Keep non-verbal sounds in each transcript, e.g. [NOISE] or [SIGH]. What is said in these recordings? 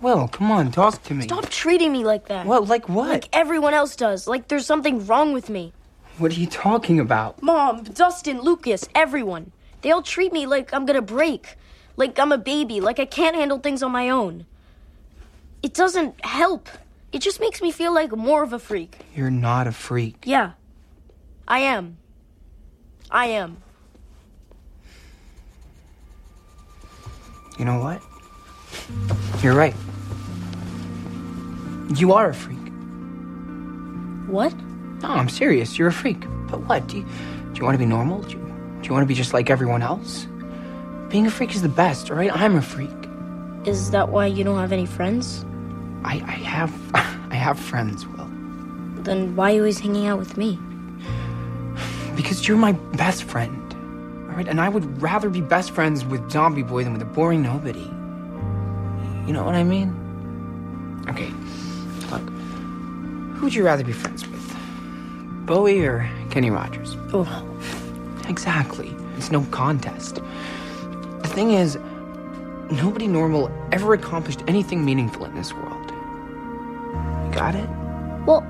Will, come on, talk to me. Stop treating me like that. Well, like what? Like everyone else does. Like there's something wrong with me. What are you talking about? Mom, Dustin, Lucas, everyone. They all treat me like I'm gonna break. Like I'm a baby. Like I can't handle things on my own. It doesn't help. It just makes me feel like more of a freak. You're not a freak. Yeah. I am. I am. You know what? You're right. You are a freak. What? No, I'm serious. You're a freak. But what? Do you, do you want to be normal? Do you, do you want to be just like everyone else? Being a freak is the best, all right? I'm a freak. Is that why you don't have any friends? I, I have [LAUGHS] I have friends, Will. Then why are you always hanging out with me? Because you're my best friend. All right? And I would rather be best friends with Zombie Boy than with a boring nobody. You know what I mean? Okay. Who would you rather be friends with? Bowie or Kenny Rogers? Oh, Exactly. It's no contest. The thing is, nobody normal ever accomplished anything meaningful in this world. You got it? well,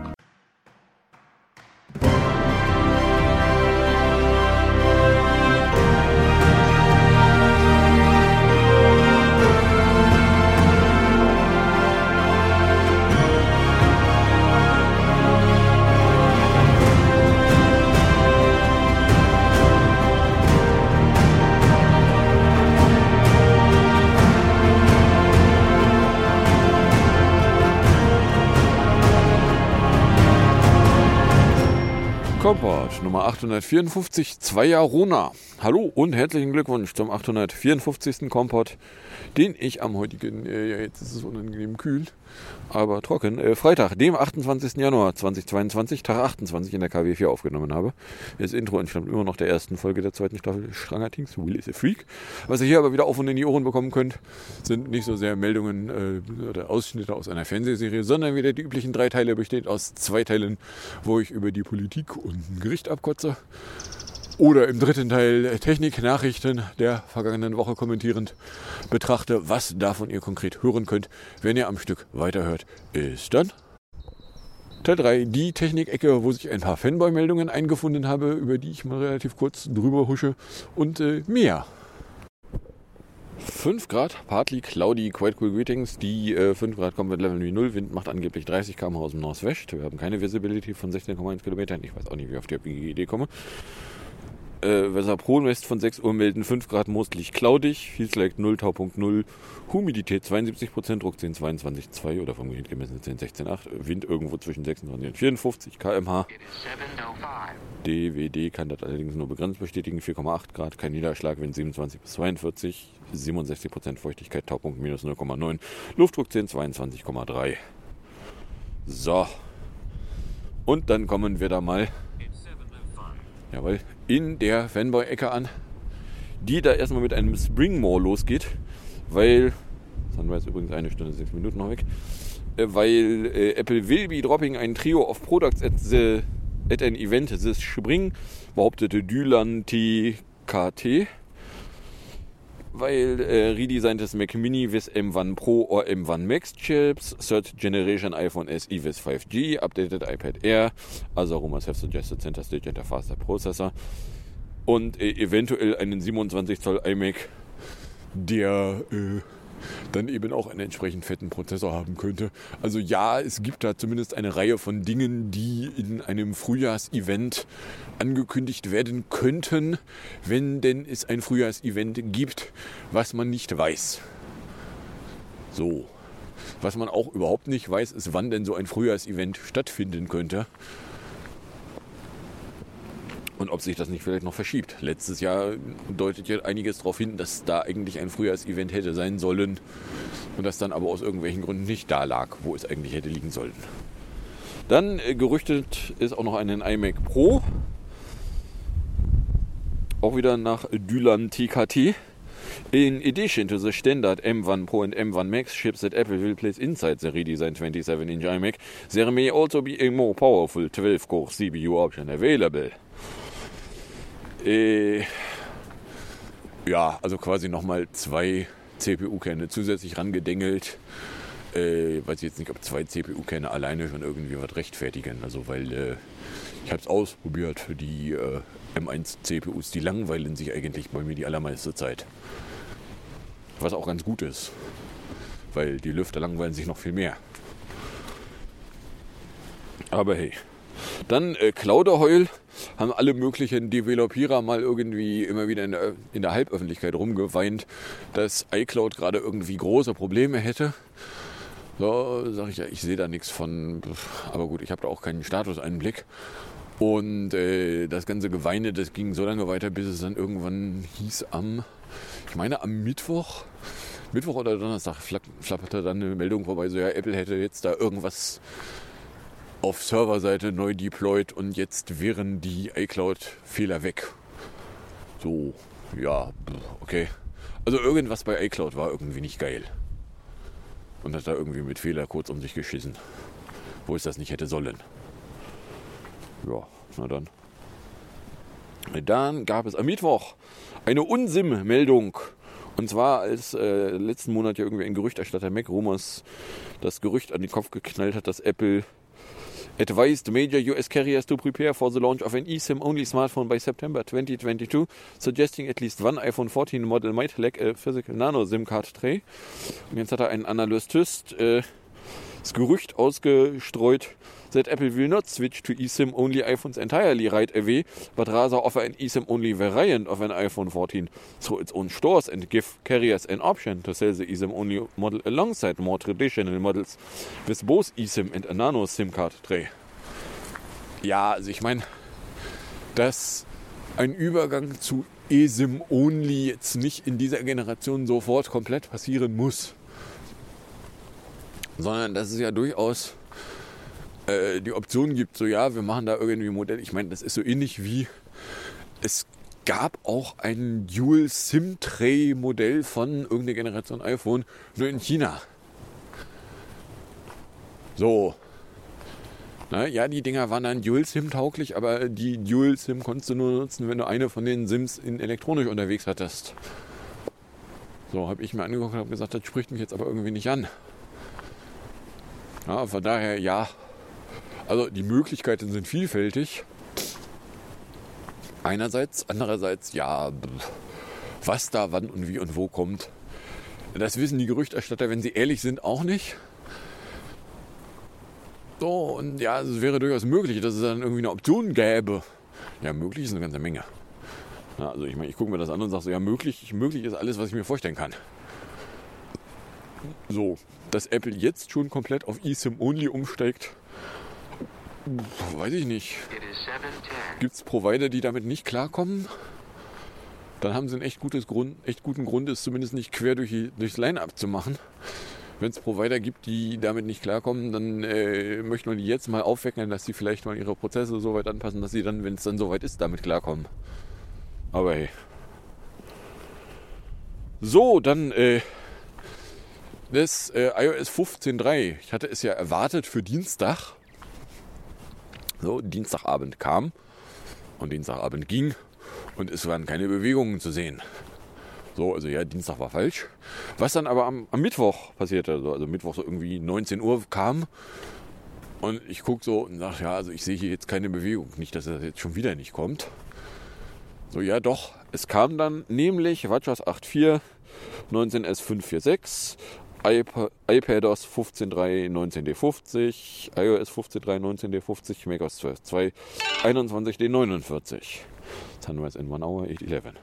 Nummer 854, zwei Jahre Rona. Hallo und herzlichen Glückwunsch zum 854. Kompott, den ich am heutigen, äh, ja, jetzt ist es unangenehm kühl, aber trocken, äh, Freitag, dem 28. Januar 2022, Tag 28 in der KW4 aufgenommen habe. Das Intro entstammt immer noch der ersten Folge der zweiten Staffel Stranger Things, Will is a Freak. Was ihr hier aber wieder auf und in die Ohren bekommen könnt, sind nicht so sehr Meldungen äh, oder Ausschnitte aus einer Fernsehserie, sondern wieder die üblichen drei Teile, besteht aus zwei Teilen, wo ich über die Politik und ein Gericht abkotze. Oder im dritten Teil Technik-Nachrichten der vergangenen Woche kommentierend betrachte, was davon ihr konkret hören könnt, wenn ihr am Stück weiterhört. Ist dann Teil 3, die Technik-Ecke, wo sich ein paar Fanboy-Meldungen eingefunden habe, über die ich mal relativ kurz drüber husche. Und äh, mehr. 5 Grad, partly cloudy, quite cool greetings. Die äh, 5 Grad kommt mit Level wie 0. Wind macht angeblich 30 km aus dem Northwest. Wir haben keine Visibility von 16,1 Kilometern. Ich weiß auch nicht, wie ich auf die Idee komme. Äh, Wetter Pro West von 6 Uhr melden 5 Grad mostly cloudig, Feels like 0, Taupunkt 0, Humidität 72%, Druck 10, 22,2 oder vom Gerät gemessen 10, 16,8, Wind irgendwo zwischen 26 und 54 km/h. DWD kann das allerdings nur begrenzt bestätigen, 4,8 Grad, kein Niederschlag, Wind 27 bis 42, 67% Feuchtigkeit, Taupunkt minus 0,9, Luftdruck 10, 22,3. So. Und dann kommen wir da mal Jawohl, in der Fanboy-Ecke an, die da erstmal mit einem Springmore losgeht, weil, Sunrise übrigens eine Stunde, sechs Minuten noch weg, äh, weil äh, Apple will be dropping ein Trio of products at, the, at an event this Spring, behauptete Dylan TKT, weil äh, redesigntes Mac Mini with M1 Pro or M1 Max Chips, Third Generation iPhone SE with 5G, updated iPad Air, also Aromas have suggested center stage and a faster processor und äh, eventuell einen 27 Zoll iMac, der äh, dann eben auch einen entsprechend fetten Prozessor haben könnte. Also ja, es gibt da zumindest eine Reihe von Dingen, die in einem Frühjahrsevent angekündigt werden könnten, wenn denn es ein Frühjahrsevent gibt, was man nicht weiß. So. Was man auch überhaupt nicht weiß, ist, wann denn so ein Frühjahrsevent stattfinden könnte. Und ob sich das nicht vielleicht noch verschiebt. Letztes Jahr deutet ja einiges darauf hin, dass da eigentlich ein Frühjahrsevent hätte sein sollen und das dann aber aus irgendwelchen Gründen nicht da lag, wo es eigentlich hätte liegen sollen. Dann äh, gerüchtet ist auch noch einen iMac Pro. Auch wieder nach Dylan TKT. In addition to the standard M1 Pro and M1 Max chips that Apple will place inside the redesigned 27-inch iMac, there may also be a more powerful 12-core CPU option available. Äh, ja, also quasi nochmal zwei CPU-Kerne zusätzlich rangedengelt. äh, weiß ich jetzt nicht, ob zwei CPU-Kerne alleine schon irgendwie was rechtfertigen. Also weil äh, ich habe es ausprobiert, die äh, M1 CPUs, die langweilen sich eigentlich bei mir die allermeiste Zeit. Was auch ganz gut ist, weil die Lüfter langweilen sich noch viel mehr. Aber hey. Dann äh, Clouderheul haben alle möglichen Developierer mal irgendwie immer wieder in der, in der Halböffentlichkeit rumgeweint, dass iCloud gerade irgendwie große Probleme hätte. So, sage ich ja, ich sehe da nichts von, aber gut, ich habe da auch keinen Statuseinblick. Und äh, das ganze Geweine, das ging so lange weiter, bis es dann irgendwann hieß am, ich meine am Mittwoch, Mittwoch oder Donnerstag flapperte dann eine Meldung vorbei, so ja, Apple hätte jetzt da irgendwas auf Serverseite neu deployed und jetzt wären die iCloud-Fehler weg. So, ja, okay. Also irgendwas bei iCloud war irgendwie nicht geil. Und hat da irgendwie mit Fehler kurz um sich geschissen. Wo es das nicht hätte sollen. Ja, na dann. Dann gab es am Mittwoch eine Unsim-Meldung. Und zwar, als äh, letzten Monat ja irgendwie ein Gerüchterstatter Mac Rumors das Gerücht an den Kopf geknallt hat, dass Apple advised major US carriers to prepare for the launch of an eSIM-only smartphone by September 2022, suggesting at least one iPhone 14 model might lack a physical nano SIM card tray. Und jetzt hat er einen Analyst äh, das Gerücht ausgestreut, that Apple will not switch to eSIM only iPhones entirely right away, but rather offer an eSIM only variant of an iPhone 14 through its own stores and give carriers an option to sell the eSIM only model alongside more traditional models with both eSIM and a nano SIM card tray. Ja, also ich meine, dass ein Übergang zu eSIM only jetzt nicht in dieser Generation sofort komplett passieren muss, sondern dass es ja durchaus äh, die Option gibt, so ja, wir machen da irgendwie Modell. Ich meine, das ist so ähnlich wie es gab auch ein Dual SIM Tray Modell von irgendeiner Generation iPhone, nur in China. So. Na, ja, die Dinger waren dann Dual SIM tauglich, aber die Dual SIM konntest du nur nutzen, wenn du eine von den SIMs in elektronisch unterwegs hattest. So, habe ich mir angeguckt und habe gesagt, das spricht mich jetzt aber irgendwie nicht an. Ja, von daher, ja, also die Möglichkeiten sind vielfältig. Einerseits, andererseits, ja, was da wann und wie und wo kommt. Das wissen die Gerüchterstatter, wenn sie ehrlich sind, auch nicht. So, und ja, es wäre durchaus möglich, dass es dann irgendwie eine Option gäbe. Ja, möglich ist eine ganze Menge. Ja, also ich meine, ich gucke mir das an und sage so, ja, möglich, möglich ist alles, was ich mir vorstellen kann. So, dass Apple jetzt schon komplett auf eSIM-Only umsteigt, Weiß ich nicht. Gibt es Provider, die damit nicht klarkommen? Dann haben sie einen echt, gutes Grund, echt guten Grund, es zumindest nicht quer durch die, durchs Line-Up zu machen. Wenn es Provider gibt, die damit nicht klarkommen, dann äh, möchte man die jetzt mal aufwecken, dass sie vielleicht mal ihre Prozesse so weit anpassen, dass sie dann, wenn es dann soweit ist, damit klarkommen. Aber hey. So, dann äh, das äh, iOS 15.3. Ich hatte es ja erwartet für Dienstag. So, Dienstagabend kam und Dienstagabend ging und es waren keine Bewegungen zu sehen. So, also ja, Dienstag war falsch. Was dann aber am, am Mittwoch passierte, also, also Mittwoch so irgendwie 19 Uhr kam und ich gucke so und sage, ja, also ich sehe hier jetzt keine Bewegung. Nicht, dass er jetzt schon wieder nicht kommt. So, ja doch, es kam dann nämlich WatchOS 8.4, 19S546, iP iPadOS 15.3 19D50, iOS 15.3 19D50, macOS 12.2 21D49. Sunrise in 1 Hour 811.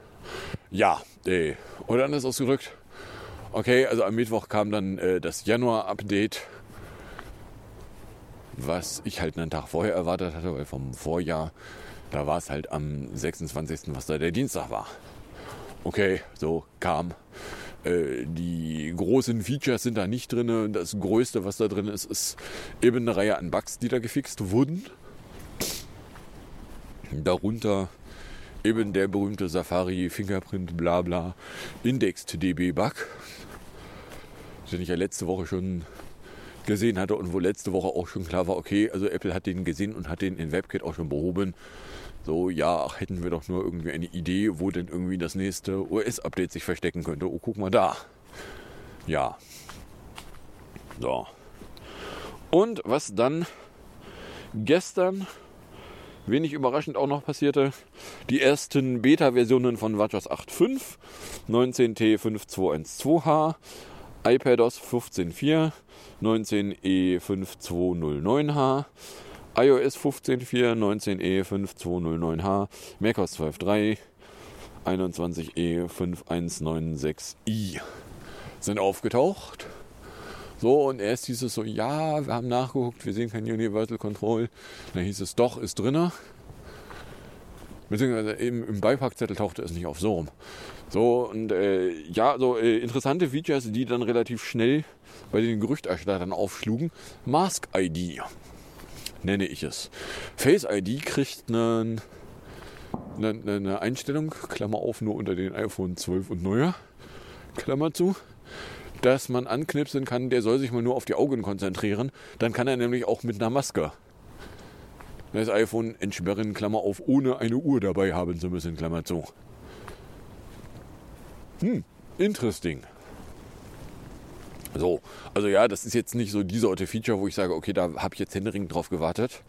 Ja, äh, oder anders ausgedrückt. Okay, also am Mittwoch kam dann äh, das Januar-Update, was ich halt einen Tag vorher erwartet hatte, weil vom Vorjahr, da war es halt am 26., was da der Dienstag war. Okay, so kam. Äh, die großen Features sind da nicht drin. Das Größte, was da drin ist, ist eben eine Reihe an Bugs, die da gefixt wurden. Darunter eben der berühmte Safari Fingerprint Blabla Indexed DB Bug, den ich ja letzte Woche schon gesehen hatte und wo letzte Woche auch schon klar war, okay, also Apple hat den gesehen und hat den in WebKit auch schon behoben. So, ja, ach, hätten wir doch nur irgendwie eine Idee, wo denn irgendwie das nächste OS-Update sich verstecken könnte. Oh, guck mal da. Ja. So. Und was dann gestern wenig überraschend auch noch passierte, die ersten Beta-Versionen von WatchOS 8.5, 19T5212H, iPadOS 15.4, 19E5209H, iOS 15.4, 19E5209H, macOS 12.3, 21E5196i sind aufgetaucht. So, und erst hieß es so, ja, wir haben nachgeguckt, wir sehen kein Universal Control. Dann hieß es, doch, ist drinne. Beziehungsweise im, im Beipackzettel tauchte es nicht auf so rum. So, und äh, ja, so äh, interessante Features, die dann relativ schnell bei den Gerüchterstattern aufschlugen. Mask ID nenne ich es. Face ID kriegt einen, eine, eine Einstellung, Klammer auf, nur unter den iPhone 12 und neuer, Klammer zu dass man anknipsen kann, der soll sich mal nur auf die Augen konzentrieren. Dann kann er nämlich auch mit einer Maske das iPhone entsperren, Klammer auf, ohne eine Uhr dabei haben zu müssen, Klammer zu. Hm, interesting. So, also ja, das ist jetzt nicht so diese Sorte Feature, wo ich sage, okay, da habe ich jetzt händeringend drauf gewartet.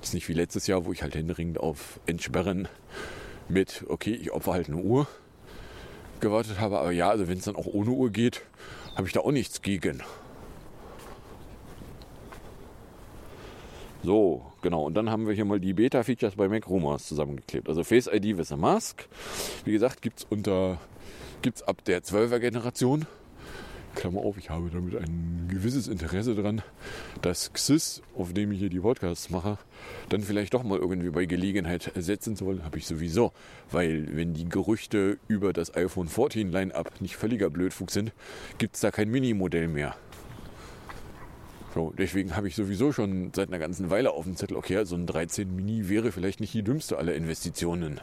Das ist nicht wie letztes Jahr, wo ich halt händeringend auf Entsperren mit, okay, ich opfer halt eine Uhr gewartet habe. Aber ja, also wenn es dann auch ohne Uhr geht, habe ich da auch nichts gegen. So, genau. Und dann haben wir hier mal die Beta-Features bei Mac Rumors zusammengeklebt. Also Face ID with a Mask. Wie gesagt, gibt es unter gibt's ab der 12er Generation. Klammer auf, ich habe damit ein gewisses Interesse dran, dass XIS, auf dem ich hier die Podcasts mache, dann vielleicht doch mal irgendwie bei Gelegenheit setzen zu wollen, habe ich sowieso. Weil wenn die Gerüchte über das iPhone 14 Line-Up nicht völliger Blödfug sind, gibt es da kein Mini-Modell mehr. So, deswegen habe ich sowieso schon seit einer ganzen Weile auf dem Zettel, okay, so ein 13 Mini wäre vielleicht nicht die dümmste aller Investitionen,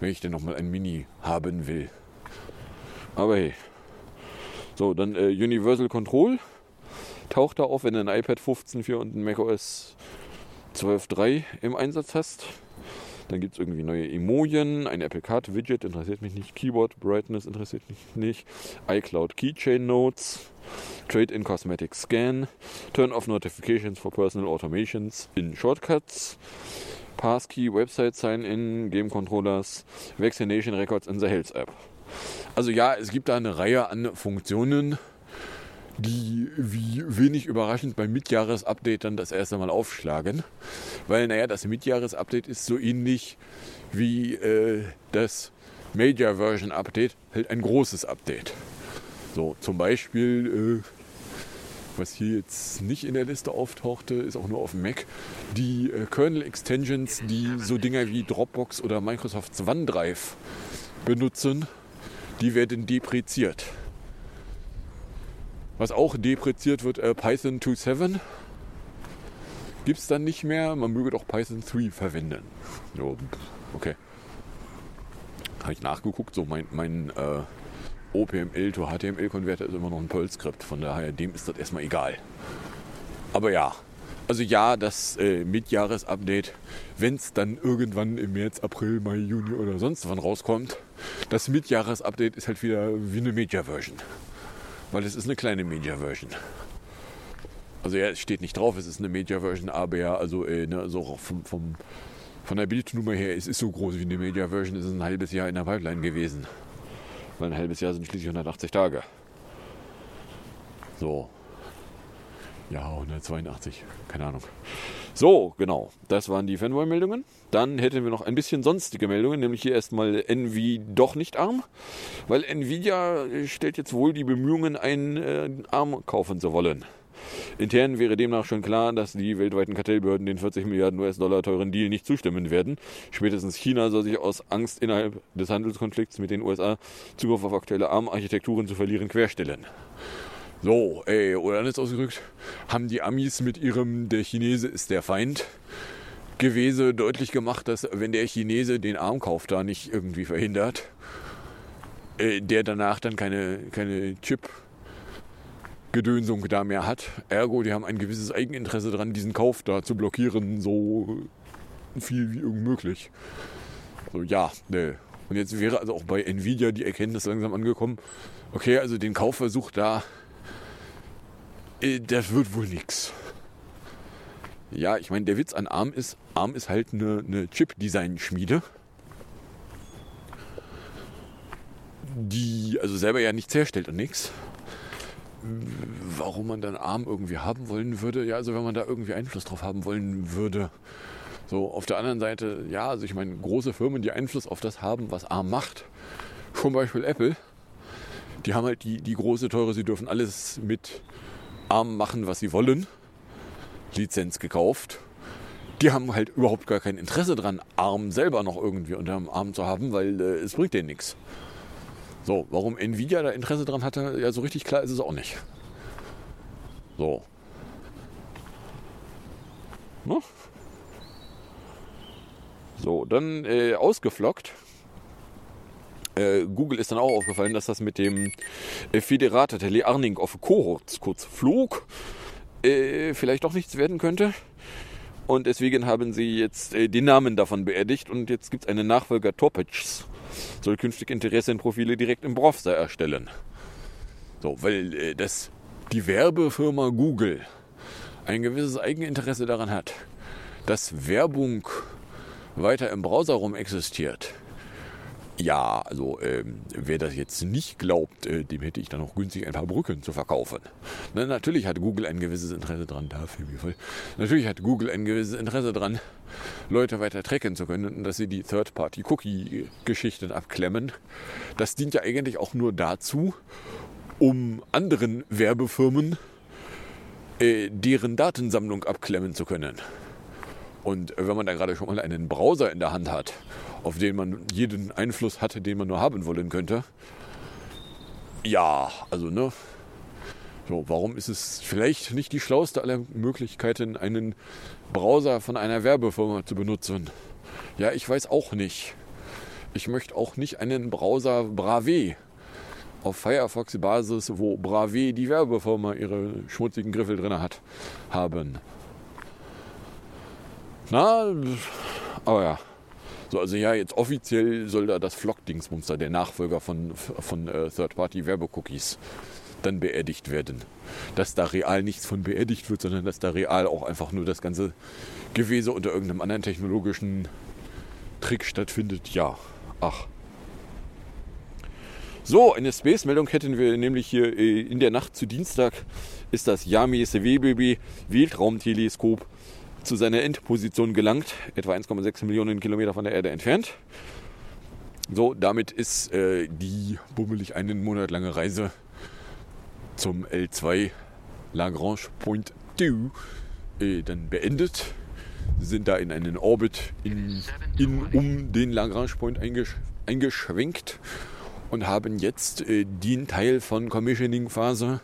wenn ich denn nochmal ein Mini haben will. Aber hey, so, dann äh, Universal Control taucht da auf, wenn du ein iPad 15.4 und ein macOS 12.3 im Einsatz hast. Dann gibt es irgendwie neue Emojien, ein Apple Card Widget, interessiert mich nicht. Keyboard Brightness interessiert mich nicht. iCloud Keychain Notes. Trade-in Cosmetic Scan. Turn off Notifications for Personal Automations in Shortcuts. Passkey Website Sign-in, Game Controllers. Vaccination Records in the Health App. Also ja, es gibt da eine Reihe an Funktionen, die wie wenig überraschend beim Midjahresupdate dann das erste Mal aufschlagen. Weil, naja, das Midjahresupdate ist so ähnlich wie äh, das Major Version Update, halt ein großes Update. So, zum Beispiel, äh, was hier jetzt nicht in der Liste auftauchte, ist auch nur auf dem Mac, die äh, Kernel Extensions, die so Dinger wie Dropbox oder Microsofts OneDrive benutzen die werden depreziert. Was auch depreziert wird, äh, Python 2.7 gibt es dann nicht mehr. Man möge doch Python 3 verwenden. Jo, okay. Habe ich nachgeguckt, so mein, mein äh, OPML to HTML-Konverter ist immer noch ein Perl-Skript. Von daher, dem ist das erstmal egal. Aber ja, also ja, das äh, Midjahres-Update, wenn es dann irgendwann im März, April, Mai, Juni oder sonst wann rauskommt, das Midjahres-Update ist halt wieder wie eine Media-Version. Weil es ist eine kleine Media-Version. Also ja, es steht nicht drauf, es ist eine Media-Version, aber ja, also äh, ne, so vom, vom, von der Bildnummer her, es ist so groß wie eine Media-Version, es ist ein halbes Jahr in der Pipeline gewesen. Weil ein halbes Jahr sind schließlich 180 Tage. So, ja, 182, keine Ahnung. So, genau, das waren die Fanboy-Meldungen. Dann hätten wir noch ein bisschen sonstige Meldungen, nämlich hier erstmal Nvidia doch nicht arm, weil Nvidia stellt jetzt wohl die Bemühungen ein, äh, arm kaufen zu wollen. Intern wäre demnach schon klar, dass die weltweiten Kartellbehörden den 40 Milliarden US-Dollar teuren Deal nicht zustimmen werden. Spätestens China soll sich aus Angst innerhalb des Handelskonflikts mit den USA Zugriff auf aktuelle ARM-Architekturen zu verlieren querstellen. So, ey, oder anders ausgedrückt, haben die Amis mit ihrem Der Chinese ist der Feind Gewese deutlich gemacht, dass wenn der Chinese den Armkauf da nicht irgendwie verhindert, äh, der danach dann keine, keine Chip Gedönsung da mehr hat. Ergo, die haben ein gewisses Eigeninteresse daran, diesen Kauf da zu blockieren, so viel wie irgend möglich. So, ja, ne. Und jetzt wäre also auch bei Nvidia die Erkenntnis langsam angekommen, okay, also den Kaufversuch da das wird wohl nix. Ja, ich meine, der Witz an ARM ist, ARM ist halt eine, eine Chip-Design-Schmiede. Die also selber ja nichts herstellt und nichts. Warum man dann ARM irgendwie haben wollen würde, ja, also wenn man da irgendwie Einfluss drauf haben wollen würde. So, auf der anderen Seite, ja, also ich meine, große Firmen, die Einfluss auf das haben, was ARM macht, zum Beispiel Apple, die haben halt die, die große, teure, sie dürfen alles mit ARM machen, was sie wollen. Lizenz gekauft. Die haben halt überhaupt gar kein Interesse dran, ARM selber noch irgendwie unter dem Arm zu haben, weil äh, es bringt denen nichts. So, warum Nvidia da Interesse dran hatte, ja, so richtig klar ist es auch nicht. So. Ne? So, dann äh, ausgeflockt. Äh, Google ist dann auch aufgefallen, dass das mit dem äh, Federate Tele Arning of Cohorts, kurz Flug, äh, vielleicht doch nichts werden könnte. Und deswegen haben sie jetzt den Namen davon beerdigt und jetzt gibt es einen Nachfolger Topics. Soll künftig Interessenprofile direkt im Browser erstellen. So, weil das, die Werbefirma Google ein gewisses Eigeninteresse daran hat, dass Werbung weiter im Browser rum existiert ja, also ähm, wer das jetzt nicht glaubt, äh, dem hätte ich dann auch günstig ein paar Brücken zu verkaufen. Na, natürlich hat Google ein gewisses Interesse dran, da voll. Natürlich hat Google ein gewisses Interesse dran, Leute weiter tracken zu können und dass sie die Third-Party-Cookie-Geschichten abklemmen. Das dient ja eigentlich auch nur dazu, um anderen Werbefirmen äh, deren Datensammlung abklemmen zu können. Und wenn man da gerade schon mal einen Browser in der Hand hat auf den man jeden Einfluss hatte, den man nur haben wollen könnte. Ja, also ne. So, warum ist es vielleicht nicht die schlauste aller Möglichkeiten, einen Browser von einer Werbefirma zu benutzen? Ja, ich weiß auch nicht. Ich möchte auch nicht einen Browser Brave auf Firefox-Basis, wo Brave die Werbefirma ihre schmutzigen Griffel drin hat, haben. Na, aber ja. So, also ja, jetzt offiziell soll da das Flock-Dingsbumster, der Nachfolger von, von äh, Third-Party-Werbecookies, dann beerdigt werden. Dass da real nichts von beerdigt wird, sondern dass da real auch einfach nur das ganze Gewese unter irgendeinem anderen technologischen Trick stattfindet. Ja, ach. So, eine Space-Meldung hätten wir nämlich hier äh, in der Nacht zu Dienstag ist das Yames WBB Weltraumteleskop zu seiner Endposition gelangt, etwa 1,6 Millionen Kilometer von der Erde entfernt. So, damit ist äh, die bummelig einen Monat lange Reise zum L2 Lagrange Point 2 äh, dann beendet. Sie sind da in einen Orbit in, in um den Lagrange Point eingesch eingeschwenkt und haben jetzt äh, den Teil von Commissioning Phase,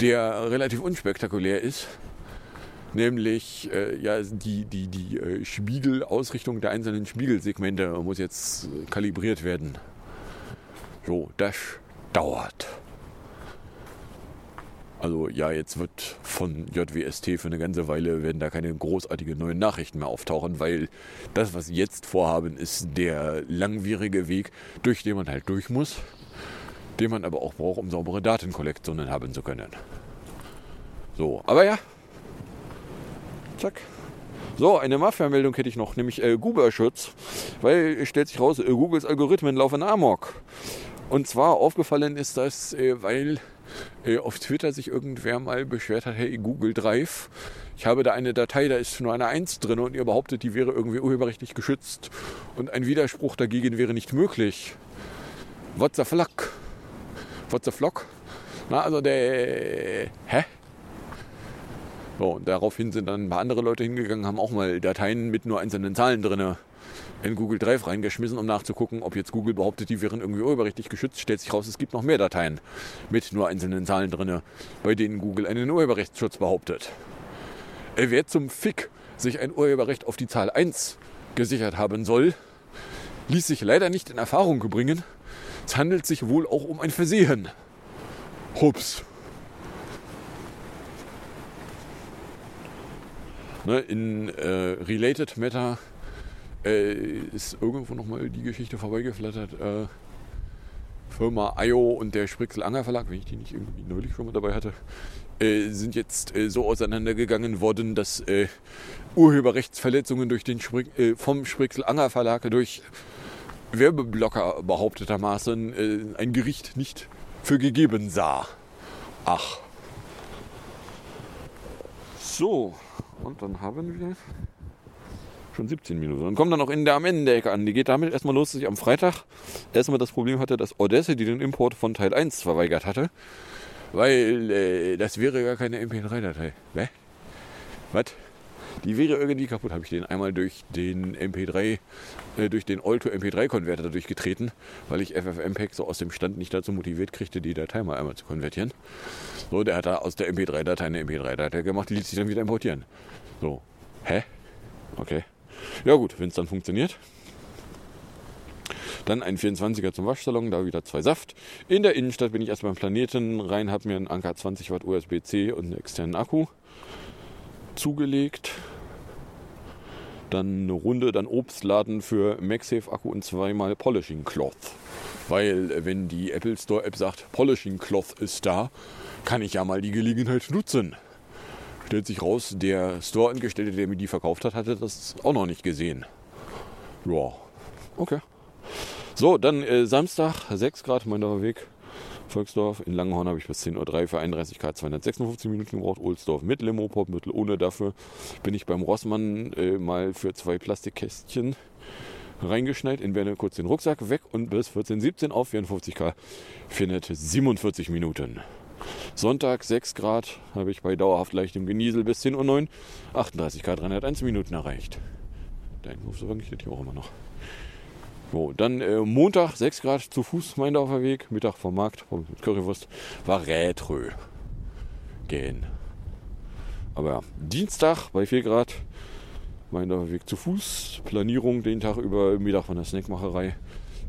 der relativ unspektakulär ist nämlich äh, ja, die, die, die äh, Spiegelausrichtung der einzelnen Spiegelsegmente muss jetzt kalibriert werden. So, das dauert. Also ja, jetzt wird von JWST für eine ganze Weile werden da keine großartigen neuen Nachrichten mehr auftauchen, weil das, was sie jetzt vorhaben, ist der langwierige Weg, durch den man halt durch muss, den man aber auch braucht, um saubere Datenkollektionen haben zu können. So, aber ja, Zack. So, eine Mafia-Meldung hätte ich noch, nämlich äh, Google-Schutz, weil es stellt sich raus, äh, Googles Algorithmen laufen amok. Und zwar aufgefallen ist das, äh, weil äh, auf Twitter sich irgendwer mal beschwert hat, hey, Google Drive, ich habe da eine Datei, da ist nur eine 1 drin und ihr behauptet, die wäre irgendwie urheberrechtlich geschützt und ein Widerspruch dagegen wäre nicht möglich. What the flock? What the flock? Na, also der... Hä? So, und daraufhin sind dann ein paar andere Leute hingegangen, haben auch mal Dateien mit nur einzelnen Zahlen drin in Google Drive reingeschmissen, um nachzugucken, ob jetzt Google behauptet, die wären irgendwie urheberrechtlich geschützt. Stellt sich raus, es gibt noch mehr Dateien mit nur einzelnen Zahlen drin, bei denen Google einen Urheberrechtsschutz behauptet. Wer zum Fick sich ein Urheberrecht auf die Zahl 1 gesichert haben soll, ließ sich leider nicht in Erfahrung bringen. Es handelt sich wohl auch um ein Versehen. Hups. Ne, in äh, Related Matter äh, ist irgendwo nochmal die Geschichte vorbeigeflattert. Äh, Firma IO und der Sprixel Anger Verlag, wenn ich die nicht irgendwie neulich schon mal dabei hatte, äh, sind jetzt äh, so auseinandergegangen worden, dass äh, Urheberrechtsverletzungen durch den Spri vom Sprixel Anger Verlag durch Werbeblocker behauptetermaßen ein Gericht nicht für gegeben sah. Ach. So, und dann haben wir schon 17 Minuten. Und kommen dann auch in der am Ende an. Die geht damit erstmal los, dass ich am Freitag erstmal das Problem hatte, dass die den Import von Teil 1 verweigert hatte, weil äh, das wäre gar keine MP3-Datei. Was? Die wäre irgendwie kaputt. Habe ich den einmal durch den MP3, äh, durch den Alto MP3-Konverter dadurch getreten, weil ich FFmpeg so aus dem Stand nicht dazu motiviert kriegte, die Datei mal einmal zu konvertieren. So, der hat da aus der MP3-Datei eine MP3-Datei gemacht, die ließ sich dann wieder importieren. So, hä? Okay. Ja gut, wenn es dann funktioniert. Dann ein 24er zum Waschsalon, da wieder zwei Saft. In der Innenstadt bin ich erst beim Planeten rein, habe mir einen Anker 20 Watt USB-C und einen externen Akku zugelegt. Dann eine Runde, dann Obstladen für MagSafe Akku und zweimal Polishing Cloth. Weil äh, wenn die Apple Store App sagt, Polishing Cloth ist da, kann ich ja mal die Gelegenheit nutzen. Stellt sich raus, der Store-Angestellte, der mir die verkauft hat, hatte das auch noch nicht gesehen. Ja, okay. So, dann äh, Samstag, 6 Grad, mein Weg. Volksdorf. In Langenhorn habe ich bis 10.03 Uhr für 31 Grad 256 Minuten gebraucht. Ohlsdorf mit Limo, Popmittel ohne. Dafür bin ich beim Rossmann äh, mal für zwei Plastikkästchen reingeschneit, in Berne kurz den Rucksack weg und bis 14.17 auf 54 K 447 Minuten. Sonntag 6 Grad habe ich bei dauerhaft leichtem Geniesel bis 10.09 Uhr 38 Grad 301 Minuten erreicht. Da hinten so das hier auch immer noch. So, dann äh, Montag 6 Grad zu Fuß mein Weg, Mittag vom Markt mit Currywurst, war Rätrö. Gehen. Aber ja, Dienstag bei 4 Grad mein Weg zu Fuß, Planierung den Tag über Mittag von der Snackmacherei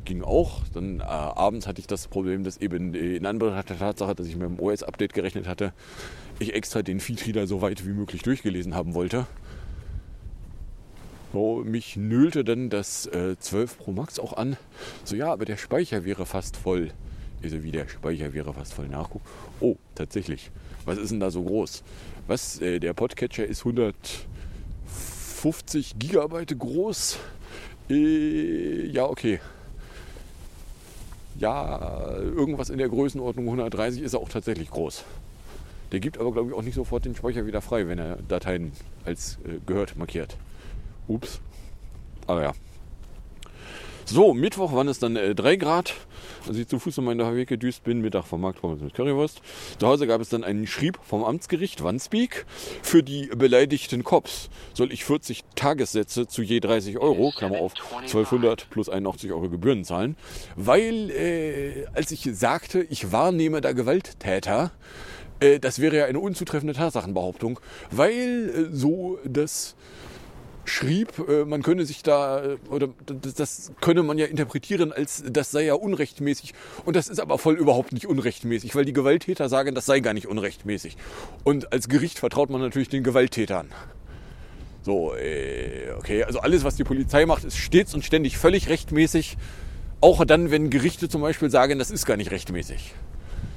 ging auch. Dann äh, abends hatte ich das Problem, dass eben äh, in Anbetracht der Tatsache, dass ich mit dem OS-Update gerechnet hatte, ich extra den Feedreader so weit wie möglich durchgelesen haben wollte. So, mich nölte dann das äh, 12 Pro Max auch an. So, ja, aber der Speicher wäre fast voll. Also wie der Speicher wäre fast voll. Nachguck. Oh, tatsächlich. Was ist denn da so groß? Was? Äh, der Podcatcher ist 150 Gigabyte groß. Äh, ja, okay. Ja, irgendwas in der Größenordnung 130 ist er auch tatsächlich groß. Der gibt aber, glaube ich, auch nicht sofort den Speicher wieder frei, wenn er Dateien als äh, gehört markiert. Ups. Aber ja. So, Mittwoch waren es dann äh, 3 Grad, als ich zu Fuß um meinen Weg gedüst bin. Mittag vom Markt mit Currywurst. Zu Hause gab es dann einen Schrieb vom Amtsgericht Wandsbek. Für die beleidigten Cops soll ich 40 Tagessätze zu je 30 Euro, Klammer auf, 1200 plus 81 Euro Gebühren zahlen. Weil, äh, als ich sagte, ich wahrnehme da Gewalttäter, äh, das wäre ja eine unzutreffende Tatsachenbehauptung, weil äh, so das schrieb, äh, man könne sich da, äh, oder das könne man ja interpretieren als, das sei ja unrechtmäßig. Und das ist aber voll überhaupt nicht unrechtmäßig, weil die Gewalttäter sagen, das sei gar nicht unrechtmäßig. Und als Gericht vertraut man natürlich den Gewalttätern. So, äh, okay, also alles, was die Polizei macht, ist stets und ständig völlig rechtmäßig. Auch dann, wenn Gerichte zum Beispiel sagen, das ist gar nicht rechtmäßig.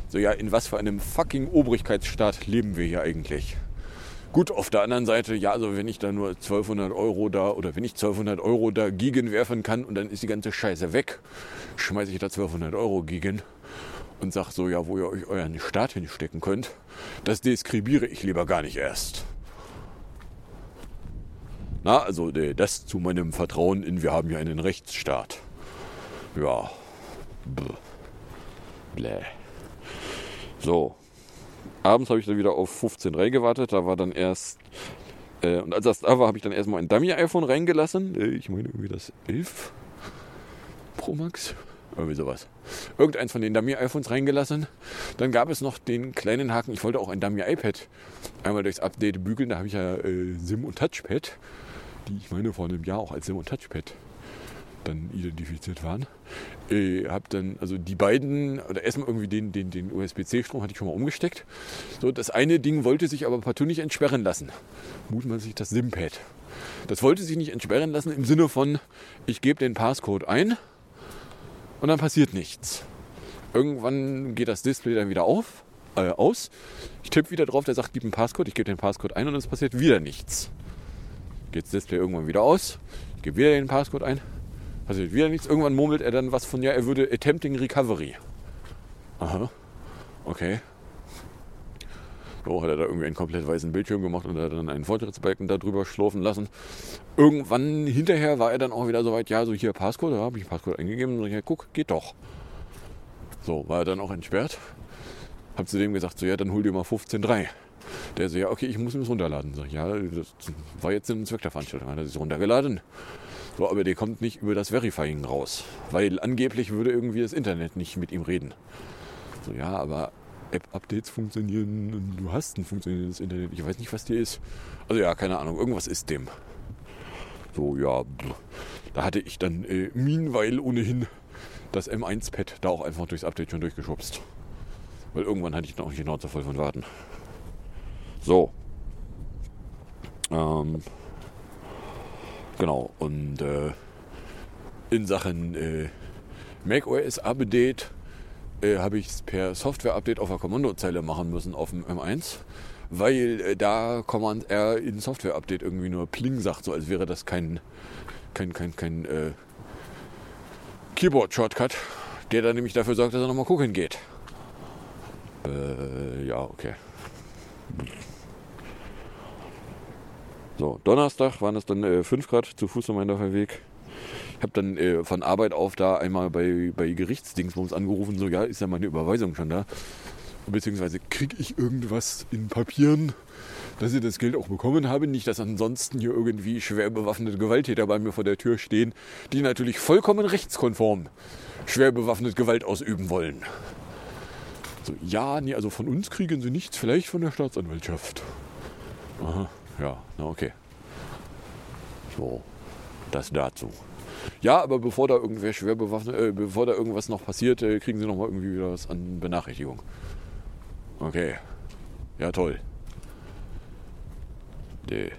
So, ja, in was für einem fucking Obrigkeitsstaat leben wir hier eigentlich? Gut, auf der anderen Seite, ja, also wenn ich da nur 1200 Euro da oder wenn ich 1200 Euro da gegenwerfen kann und dann ist die ganze Scheiße weg, schmeiße ich da 1200 Euro gegen und sage so, ja, wo ihr euch euren Staat hinstecken könnt, das deskribiere ich lieber gar nicht erst. Na, also das zu meinem Vertrauen in, wir haben ja einen Rechtsstaat. Ja. Bläh. So, abends habe ich dann wieder auf 15.3 gewartet. Da war dann erst, äh, und als das da war, habe ich dann erstmal ein Dummy-iPhone reingelassen. Äh, ich meine irgendwie das 11 Pro Max. Irgendwie sowas. Irgendeins von den Dummy-iPhones reingelassen. Dann gab es noch den kleinen Haken. Ich wollte auch ein Dummy-iPad einmal durchs Update bügeln. Da habe ich ja äh, SIM und Touchpad, die ich meine vor einem Jahr auch als SIM und Touchpad dann identifiziert waren. Äh, habe dann, also die beiden, oder erstmal irgendwie den, den, den USB-C-Strom hatte ich schon mal umgesteckt. So, das eine Ding wollte sich aber partout nicht entsperren lassen. Mutmaßlich das SIM-Pad. Das wollte sich nicht entsperren lassen im Sinne von, ich gebe den Passcode ein und dann passiert nichts. Irgendwann geht das Display dann wieder auf, äh, aus. Ich tippe wieder drauf, der sagt, gib einen Passcode. Ich gebe den Passcode ein und es passiert wieder nichts. Geht das Display irgendwann wieder aus. Ich gebe wieder den Passcode ein. Passiert wieder nichts. Irgendwann murmelt er dann was von, ja, er würde Attempting Recovery. Aha. Okay. So hat er da irgendwie einen komplett weißen Bildschirm gemacht und hat dann einen Fortschrittsbalken da drüber schlurfen lassen. Irgendwann hinterher war er dann auch wieder so weit, ja, so hier Passcode, da habe ich Passcode eingegeben. So, ja, guck, geht doch. So, war er dann auch entsperrt. Hab zu dem gesagt, so, ja, dann hol dir mal 15.3. Der so, ja, okay, ich muss es runterladen. So, ja, das war jetzt ein Zweck der Veranstaltung. Hat er sich runtergeladen. So, aber der kommt nicht über das Verifying raus. Weil angeblich würde irgendwie das Internet nicht mit ihm reden. So, ja, aber App-Updates funktionieren, du hast ein funktionierendes Internet, ich weiß nicht, was dir ist. Also ja, keine Ahnung, irgendwas ist dem. So, ja, da hatte ich dann äh, Meanwhile ohnehin das M1-Pad da auch einfach durchs Update schon durchgeschubst. Weil irgendwann hatte ich dann auch die Schnauze voll von Warten. So. Ähm, genau, und äh, in Sachen äh, macOS Update äh, habe ich es per Software-Update auf der Kommandozeile machen müssen auf dem M1, weil äh, da Command R in Software-Update irgendwie nur Pling sagt, so als wäre das kein, kein, kein, kein äh, Keyboard-Shortcut, der dann nämlich dafür sorgt, dass er nochmal gucken geht. Äh, ja, okay. So, Donnerstag waren es dann äh, 5 Grad zu Fuß um meinen Weg. Ich habe dann äh, von Arbeit auf da einmal bei, bei Gerichtsdingsbums angerufen, so, ja, ist ja meine Überweisung schon da. Beziehungsweise kriege ich irgendwas in Papieren, dass ich das Geld auch bekommen habe. Nicht, dass ansonsten hier irgendwie schwer bewaffnete Gewalttäter bei mir vor der Tür stehen, die natürlich vollkommen rechtskonform schwer bewaffnet Gewalt ausüben wollen. So, ja, nee, also von uns kriegen sie nichts, vielleicht von der Staatsanwaltschaft. Aha, ja, na okay. So, das dazu. Ja, aber bevor da irgendwer schwer bewaffnet, äh, bevor da irgendwas noch passiert, äh, kriegen sie noch mal irgendwie wieder was an Benachrichtigung. Okay. Ja, toll. Nee.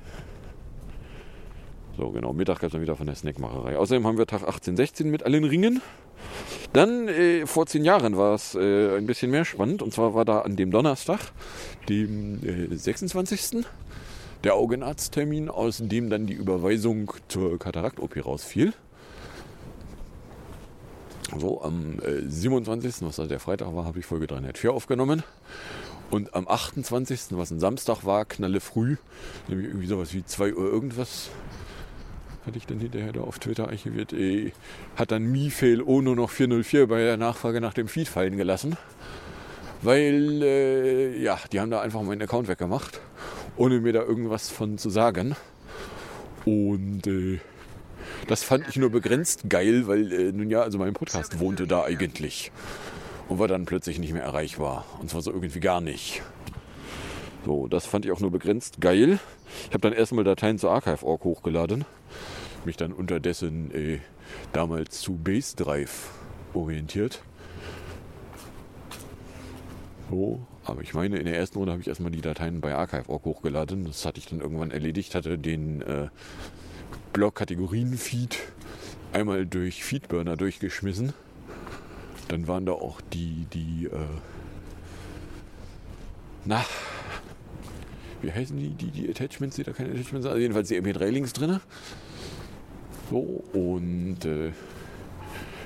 So, genau. Mittag gab es dann wieder von der Snackmacherei. Außerdem haben wir Tag 18, 16 mit allen Ringen. Dann äh, vor zehn Jahren war es äh, ein bisschen mehr spannend. Und zwar war da an dem Donnerstag, dem äh, 26. der Augenarzttermin, aus dem dann die Überweisung zur Katarakt-OP rausfiel. So, am äh, 27., was da der Freitag war, habe ich Folge 304 aufgenommen. Und am 28., was ein Samstag war, knalle früh, nämlich irgendwie sowas wie 2 Uhr irgendwas, hatte ich dann hinterher da auf Twitter archiviert, äh, hat dann Mifail ohne noch 404 bei der Nachfrage nach dem Feed fallen gelassen. Weil, äh, ja, die haben da einfach meinen Account weggemacht, ohne mir da irgendwas von zu sagen. Und äh, das fand ich nur begrenzt geil, weil äh, nun ja, also mein Podcast wohnte da eigentlich und war dann plötzlich nicht mehr erreichbar. Und zwar so irgendwie gar nicht. So, das fand ich auch nur begrenzt geil. Ich habe dann erstmal Dateien zu Archive.org hochgeladen, mich dann unterdessen äh, damals zu Base Drive orientiert. So, aber ich meine, in der ersten Runde habe ich erstmal die Dateien bei Archive.org hochgeladen. Das hatte ich dann irgendwann erledigt, hatte den äh, Blog-Kategorien-Feed einmal durch Feedburner durchgeschmissen. Dann waren da auch die, die, äh, na, wie heißen die, die, die Attachments, die da keine Attachments sind? Also jedenfalls die MP3-Links drin. So, und äh,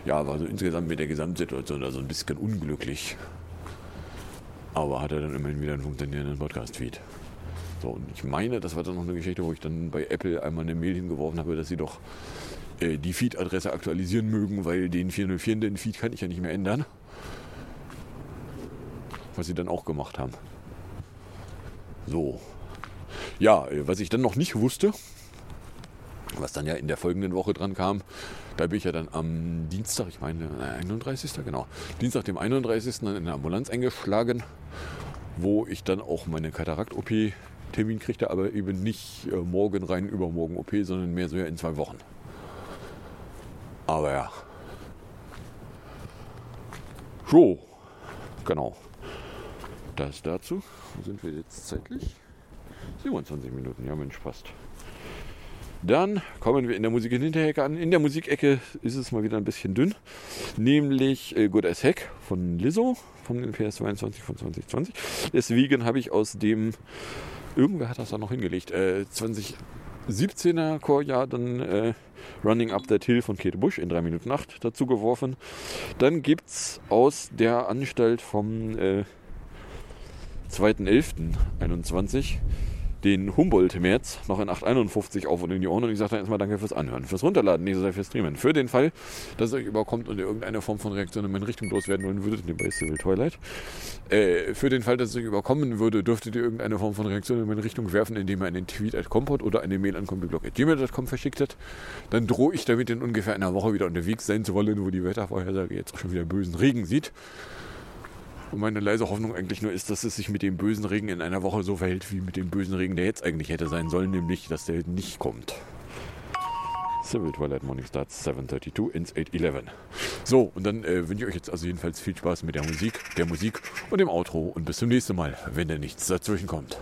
ja, war so insgesamt mit der Gesamtsituation da so ein bisschen unglücklich. Aber hatte dann immerhin wieder einen funktionierenden Podcast-Feed. So, und ich meine, das war dann noch eine Geschichte, wo ich dann bei Apple einmal eine Mail hingeworfen habe, dass sie doch äh, die Feed-Adresse aktualisieren mögen, weil den 404 den Feed kann ich ja nicht mehr ändern. Was sie dann auch gemacht haben. So. Ja, äh, was ich dann noch nicht wusste, was dann ja in der folgenden Woche dran kam, da bin ich ja dann am Dienstag, ich meine 31. genau, Dienstag dem 31. dann in der Ambulanz eingeschlagen, wo ich dann auch meine Katarakt-OP Termin kriegte, aber eben nicht äh, morgen rein, übermorgen OP, sondern mehr so ja in zwei Wochen. Aber ja. So, genau. Das dazu. Wo sind wir jetzt zeitlich? 27 Minuten, ja Mensch, passt. Dann kommen wir in der Musik in Hinterecke an. In der Musikecke ist es mal wieder ein bisschen dünn. Nämlich äh, Good as Heck von Lizzo, von den PS22 von 2020. Deswegen habe ich aus dem, irgendwer hat das da noch hingelegt, äh, 2017er Chorjahr dann äh, Running Up That Hill von Kate Bush in 3 Minuten 8 dazu geworfen. Dann gibt es aus der Anstalt vom äh, 2.11.21 den Humboldt-März noch in 851 auf und in die Ohren und ich sage dann erstmal danke fürs Anhören, fürs Runterladen, nicht so sehr fürs Streamen. Für den Fall, dass es euch überkommt und ihr irgendeine Form von Reaktion in meine Richtung loswerden wollen würdet, nehmen bei Civil Twilight. Äh, für den Fall, dass es euch überkommen würde, dürftet ihr irgendeine Form von Reaktion in meine Richtung werfen, indem ihr einen Tweet at Compot oder eine Mail an computerblog.gmail.com verschickt habt. Dann drohe ich damit in ungefähr einer Woche wieder unterwegs sein zu wollen, wo die Wettervorhersage jetzt auch schon wieder bösen Regen sieht. Und meine leise Hoffnung eigentlich nur ist, dass es sich mit dem bösen Regen in einer Woche so verhält, wie mit dem bösen Regen, der jetzt eigentlich hätte sein sollen, nämlich, dass der nicht kommt. Civil Twilight Morning starts 7.32 ins 8.11. So, und dann äh, wünsche ich euch jetzt also jedenfalls viel Spaß mit der Musik, der Musik und dem Outro und bis zum nächsten Mal, wenn da nichts dazwischen kommt.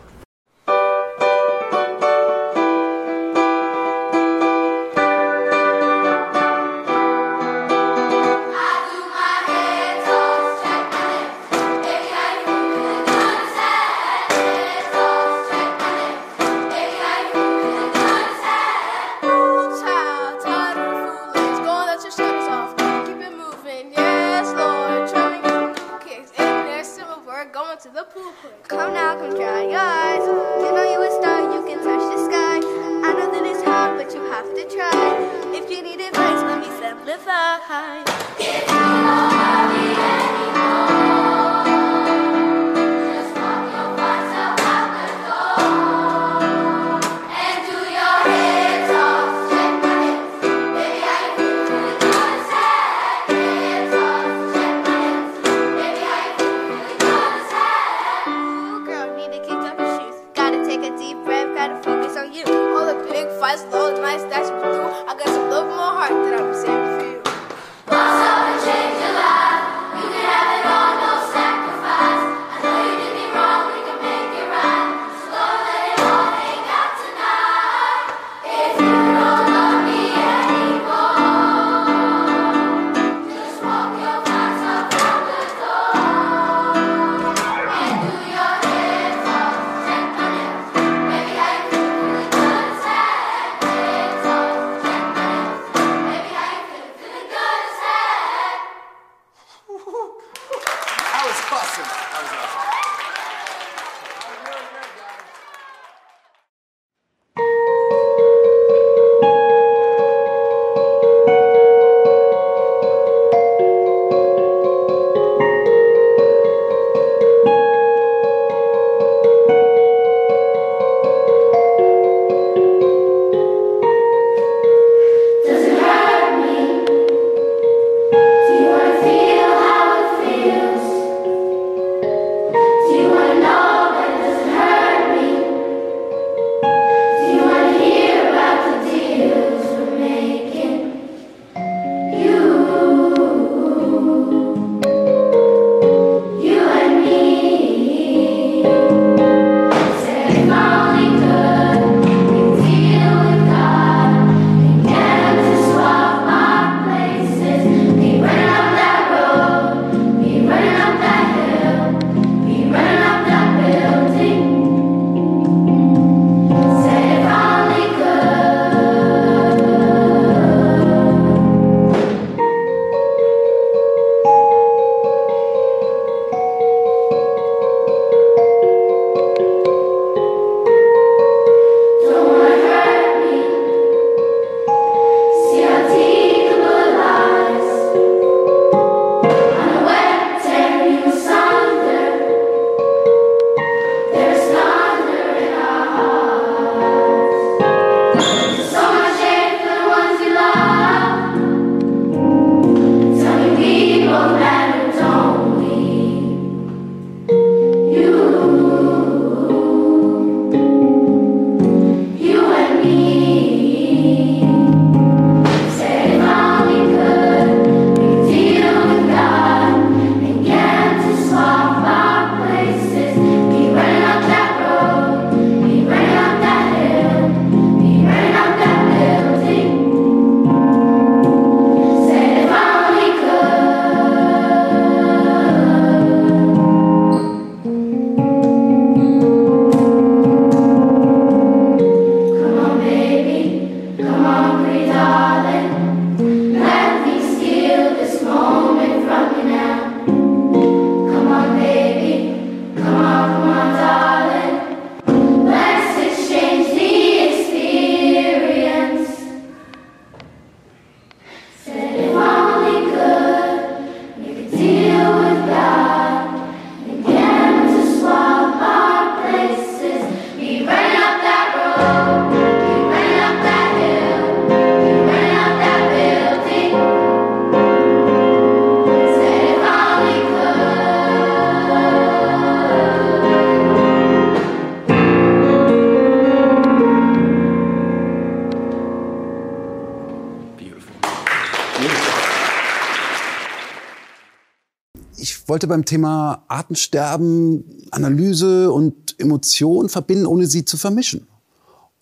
Wollte beim Thema Artensterben Analyse und Emotion verbinden, ohne sie zu vermischen.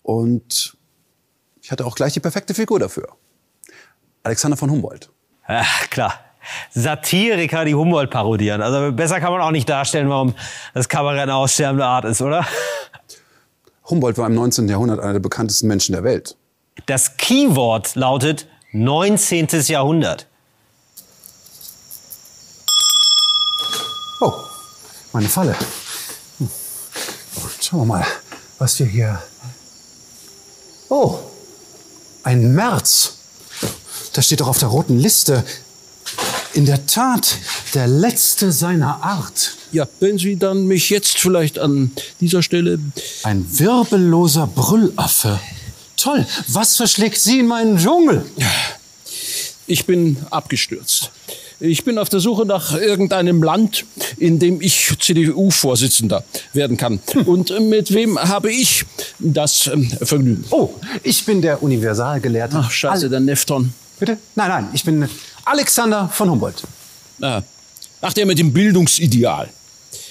Und ich hatte auch gleich die perfekte Figur dafür. Alexander von Humboldt. Ach, klar. Satiriker, die Humboldt parodieren. Also besser kann man auch nicht darstellen, warum das Kabarett eine aussterbende Art ist, oder? [LAUGHS] Humboldt war im 19. Jahrhundert einer der bekanntesten Menschen der Welt. Das Keyword lautet 19. Jahrhundert. Meine Falle. Hm. Schauen wir mal, was wir hier. Oh, ein März. Das steht doch auf der roten Liste. In der Tat, der letzte seiner Art. Ja, wenn Sie dann mich jetzt vielleicht an dieser Stelle. Ein wirbelloser Brüllaffe. Toll, was verschlägt Sie in meinen Dschungel? Ich bin abgestürzt. Ich bin auf der Suche nach irgendeinem Land, in dem ich CDU-Vorsitzender werden kann. Und mit wem habe ich das ähm, Vergnügen? Oh, ich bin der Universalgelehrte. Ach, scheiße, der Nefton. Bitte? Nein, nein, ich bin Alexander von Humboldt. Ah. Ach, der mit dem Bildungsideal.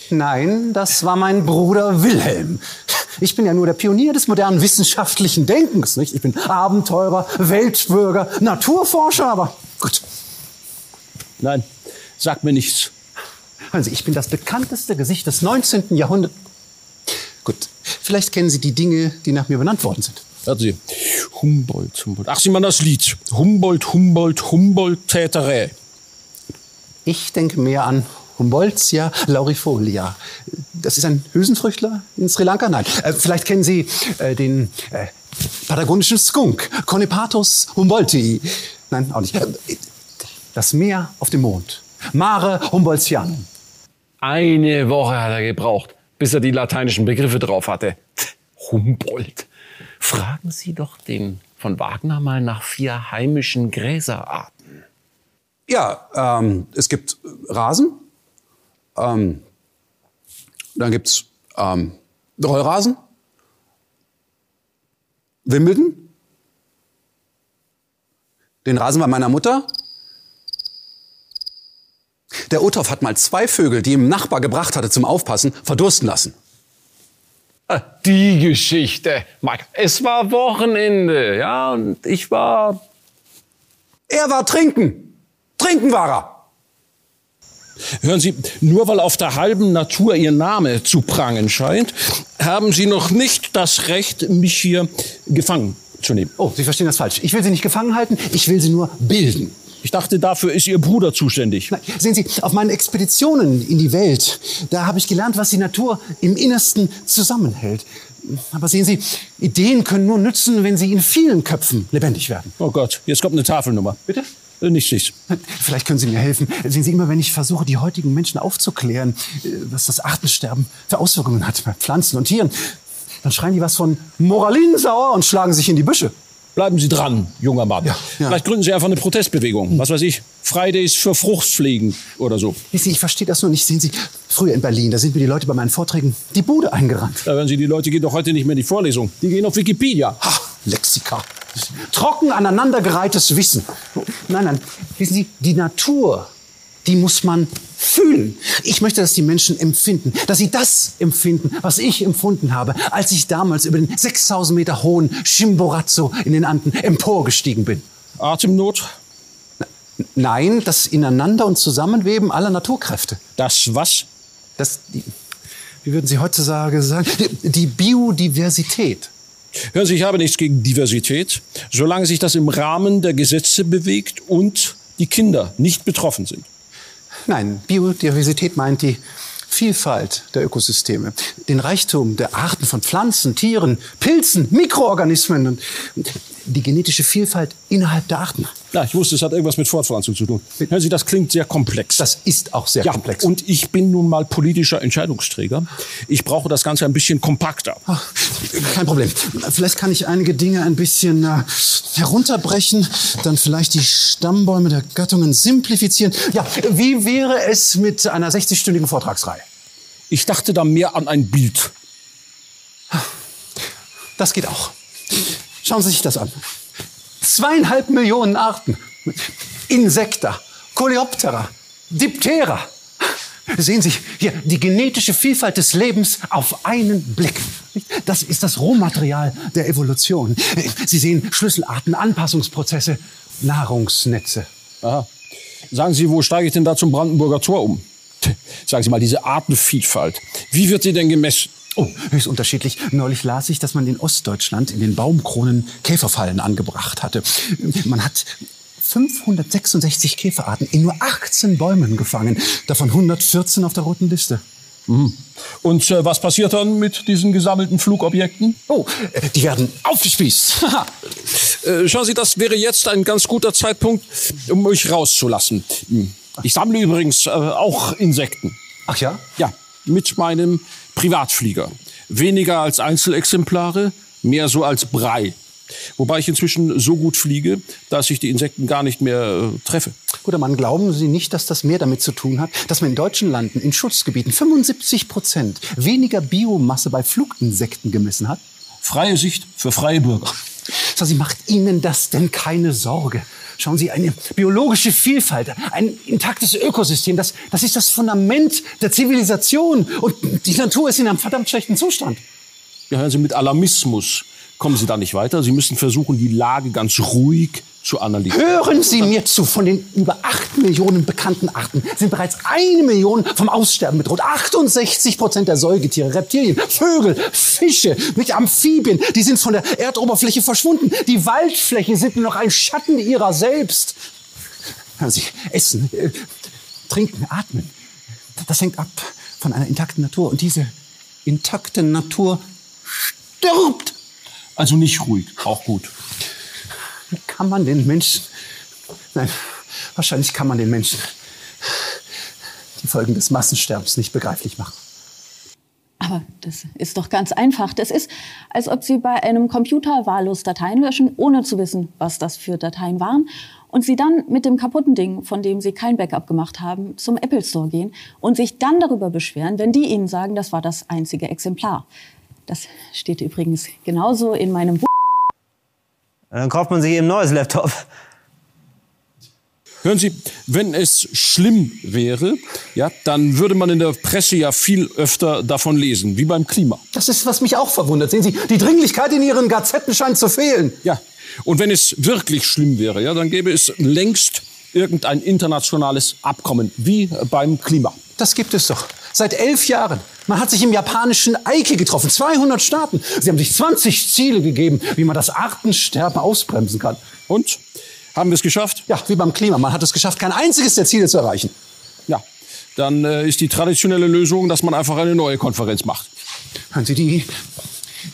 Nein, das war mein Bruder Wilhelm. Ich bin ja nur der Pionier des modernen wissenschaftlichen Denkens, nicht? Ich bin Abenteurer, Weltbürger, Naturforscher, aber gut. Nein, sag mir nichts. Hören Sie, ich bin das bekannteste Gesicht des 19. Jahrhunderts. Gut, vielleicht kennen Sie die Dinge, die nach mir benannt worden sind. Warten Sie. Humboldt, Humboldt. Ach, Sie meinen das Lied. Humboldt, Humboldt, Humboldt, Täterä. Ich denke mehr an Humboldtia laurifolia. Das ist ein Hülsenfrüchtler in Sri Lanka? Nein. Äh, vielleicht kennen Sie äh, den äh, patagonischen Skunk, Conipatus humboldtii. Nein, auch nicht. Äh, Das Meer auf dem Mond. Mare Humboldtianum. Eine Woche hat er gebraucht, bis er die lateinischen Begriffe drauf hatte. Humboldt. Fragen Sie doch den von Wagner mal nach vier heimischen Gräserarten. Ja, ähm, es gibt Rasen. Ähm, dann gibt's ähm, Rollrasen. Wimbledon. Den Rasenball meiner Mutter. Der Uthoff hat mal zwei Vögel, die ihm ein Nachbar gebracht hatte zum Aufpassen, verdursten lassen. Ah, Die Geschichte. Mike, es war Wochenende, ja, und ich war. Er war trinken. Trinken war er. Hören Sie, nur weil auf der halben Natur Ihr Name zu prangen scheint, haben Sie noch nicht das Recht, mich hier gefangen zu nehmen. Oh, Sie verstehen das falsch. Ich will Sie nicht gefangen halten, ich will Sie nur bilden. Ich dachte, dafür ist Ihr Bruder zuständig. Nein, sehen Sie, auf meinen Expeditionen in die Welt, da habe ich gelernt, was die Natur im Innersten zusammenhält. Aber sehen Sie, Ideen können nur nützen, wenn sie in vielen Köpfen lebendig werden. Oh Gott, jetzt kommt eine Tafelnummer. Bitte? Äh, Nicht nichts. Vielleicht können Sie mir helfen. Sehen Sie, immer wenn ich versuche, die heutigen Menschen aufzuklären, äh, was das Artensterben für Auswirkungen hat bei Pflanzen und Tieren, dann schreien die was von Moralinsauer und schlagen sich in die Büsche. Bleiben Sie dran, junger Mann. Ja, ja. Vielleicht gründen Sie einfach eine Protestbewegung. Was weiß ich, Fridays für Fruchtpflegen oder so. Wissen Sie, ich verstehe das nur nicht. Sehen Sie, früher in Berlin, da sind mir die Leute bei meinen Vorträgen die Bude eingerannt. Da hören Sie, die Leute gehen doch heute nicht mehr in die Vorlesung. Die gehen auf Wikipedia. Ha, Lexika. Trocken aneinandergereihtes Wissen. Nein, nein. Wissen Sie, die Natur, die muss man fühlen. Ich möchte, dass die Menschen empfinden, dass sie das empfinden, was ich empfunden habe, als ich damals über den 6000 Meter hohen Chimborazo in den Anden emporgestiegen bin. Atemnot, Nein, das Ineinander und Zusammenweben aller Naturkräfte. das was? Das, die, wie würden Sie heutzutage sagen, die, die Biodiversität. Hören Sie, ich habe nichts gegen Diversität, solange sich das im Rahmen der Gesetze bewegt und die Kinder nicht betroffen sind. Nein, Biodiversität meint die Vielfalt der Ökosysteme, den Reichtum der Arten von Pflanzen, Tieren, Pilzen, Mikroorganismen und die genetische Vielfalt innerhalb der Arten. Ja, ich wusste, es hat irgendwas mit Fortpflanzung zu tun. Hören Sie, das klingt sehr komplex. Das ist auch sehr ja, komplex. und ich bin nun mal politischer Entscheidungsträger. Ich brauche das Ganze ein bisschen kompakter. Ach, kein Problem. Vielleicht kann ich einige Dinge ein bisschen äh, herunterbrechen, dann vielleicht die Stammbäume der Gattungen simplifizieren. Ja, wie wäre es mit einer 60-stündigen Vortragsreihe? Ich dachte da mehr an ein Bild. Das geht auch. Schauen Sie sich das an. Zweieinhalb Millionen Arten. Insekta, Coleoptera, Diptera. Sehen Sie hier die genetische Vielfalt des Lebens auf einen Blick. Das ist das Rohmaterial der Evolution. Sie sehen Schlüsselarten, Anpassungsprozesse, Nahrungsnetze. Aha. Sagen Sie, wo steige ich denn da zum Brandenburger Tor um? Sagen Sie mal, diese Artenvielfalt. Wie wird sie denn gemessen? Oh, höchst unterschiedlich. Neulich las ich, dass man in Ostdeutschland in den Baumkronen Käferfallen angebracht hatte. Man hat 566 Käferarten in nur 18 Bäumen gefangen, davon 114 auf der roten Liste. Und äh, was passiert dann mit diesen gesammelten Flugobjekten? Oh, äh, die werden aufgespießt. [LAUGHS] Äh, schauen Sie, das wäre jetzt ein ganz guter Zeitpunkt, um mich rauszulassen. Hm. Ich sammle übrigens äh, auch Insekten. Ach ja? Ja, mit meinem Privatflieger. Weniger als Einzelexemplare, mehr so als Brei. Wobei ich inzwischen so gut fliege, dass ich die Insekten gar nicht mehr äh, treffe. Guter Mann, glauben Sie nicht, dass das mehr damit zu tun hat, dass man in deutschen Landen, in Schutzgebieten 75 Prozent weniger Biomasse bei Fluginsekten gemessen hat? Freie Sicht für freie Bürger. So, Sie macht Ihnen das denn keine Sorge? Schauen Sie, eine biologische Vielfalt, ein intaktes Ökosystem, das, das ist das Fundament der Zivilisation. Und die Natur ist in einem verdammt schlechten Zustand. Ja, hören Sie, mit Alarmismus kommen Sie da nicht weiter. Sie müssen versuchen, die Lage ganz ruhig zu analysieren. Hören Sie mir zu, von den über acht Millionen bekannten Arten sind bereits eine Million vom Aussterben bedroht. 68 Prozent der Säugetiere, Reptilien, Vögel, Fische, mit Amphibien, die sind von der Erdoberfläche verschwunden. Die Waldfläche sind nur noch ein Schatten ihrer selbst. Hören Sie, essen, äh, trinken, atmen, das hängt ab von einer intakten Natur. Und diese intakte Natur stirbt. Also nicht ruhig, auch gut. Wie kann man den Menschen, nein, wahrscheinlich kann man den Menschen die Folgen des Massensterbens nicht begreiflich machen. Aber das ist doch ganz einfach. Das ist, als ob Sie bei einem Computer wahllos Dateien löschen, ohne zu wissen, was das für Dateien waren. Und Sie dann mit dem kaputten Ding, von dem Sie kein Backup gemacht haben, zum Apple Store gehen und sich dann darüber beschweren, wenn die Ihnen sagen, das war das einzige Exemplar. Das steht übrigens genauso in meinem Buch. Dann kauft man sich eben ein neues Laptop. Hören Sie, wenn es schlimm wäre, ja, dann würde man in der Presse ja viel öfter davon lesen, wie beim Klima. Das ist, was mich auch verwundert. Sehen Sie, die Dringlichkeit in Ihren Gazetten scheint zu fehlen. Ja. Und wenn es wirklich schlimm wäre, ja, dann gäbe es längst irgendein internationales Abkommen, wie beim Klima. Das gibt es doch. Seit elf Jahren. Man hat sich im japanischen Aike getroffen. 200 Staaten. Sie haben sich 20 Ziele gegeben, wie man das Artensterben ausbremsen kann. Und? Haben wir es geschafft? Ja, wie beim Klima. Man hat es geschafft, kein einziges der Ziele zu erreichen. Ja. Dann äh, ist die traditionelle Lösung, dass man einfach eine neue Konferenz macht. Hören Sie, die,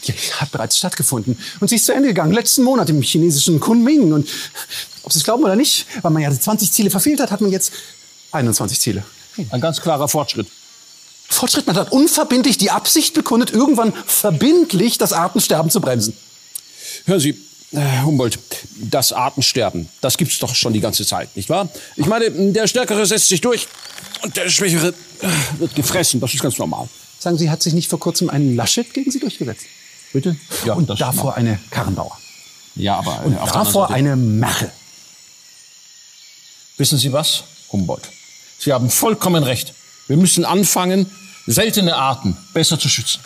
die hat bereits stattgefunden. Und sie ist zu Ende gegangen. Letzten Monat im chinesischen Kunming. Und ob Sie es glauben oder nicht, weil man ja die 20 Ziele verfehlt hat, hat man jetzt 21 Ziele. Ein ganz klarer Fortschritt. Fortschritt, man hat unverbindlich die Absicht bekundet, irgendwann verbindlich das Artensterben zu bremsen. Hören Sie, äh, Humboldt, das Artensterben, das gibt's doch schon die ganze Zeit, nicht wahr? Ich meine, der Stärkere setzt sich durch und der Schwächere äh, wird gefressen. Das ist ganz normal. Sagen Sie, hat sich nicht vor kurzem ein Laschet gegen Sie durchgesetzt? Bitte? Ja, und davor eine Karrenbauer. Ja, aber Und äh, der anderen davor eine Merkel. Wissen Sie was, Humboldt? Sie haben vollkommen recht. Wir müssen anfangen, seltene Arten besser zu schützen.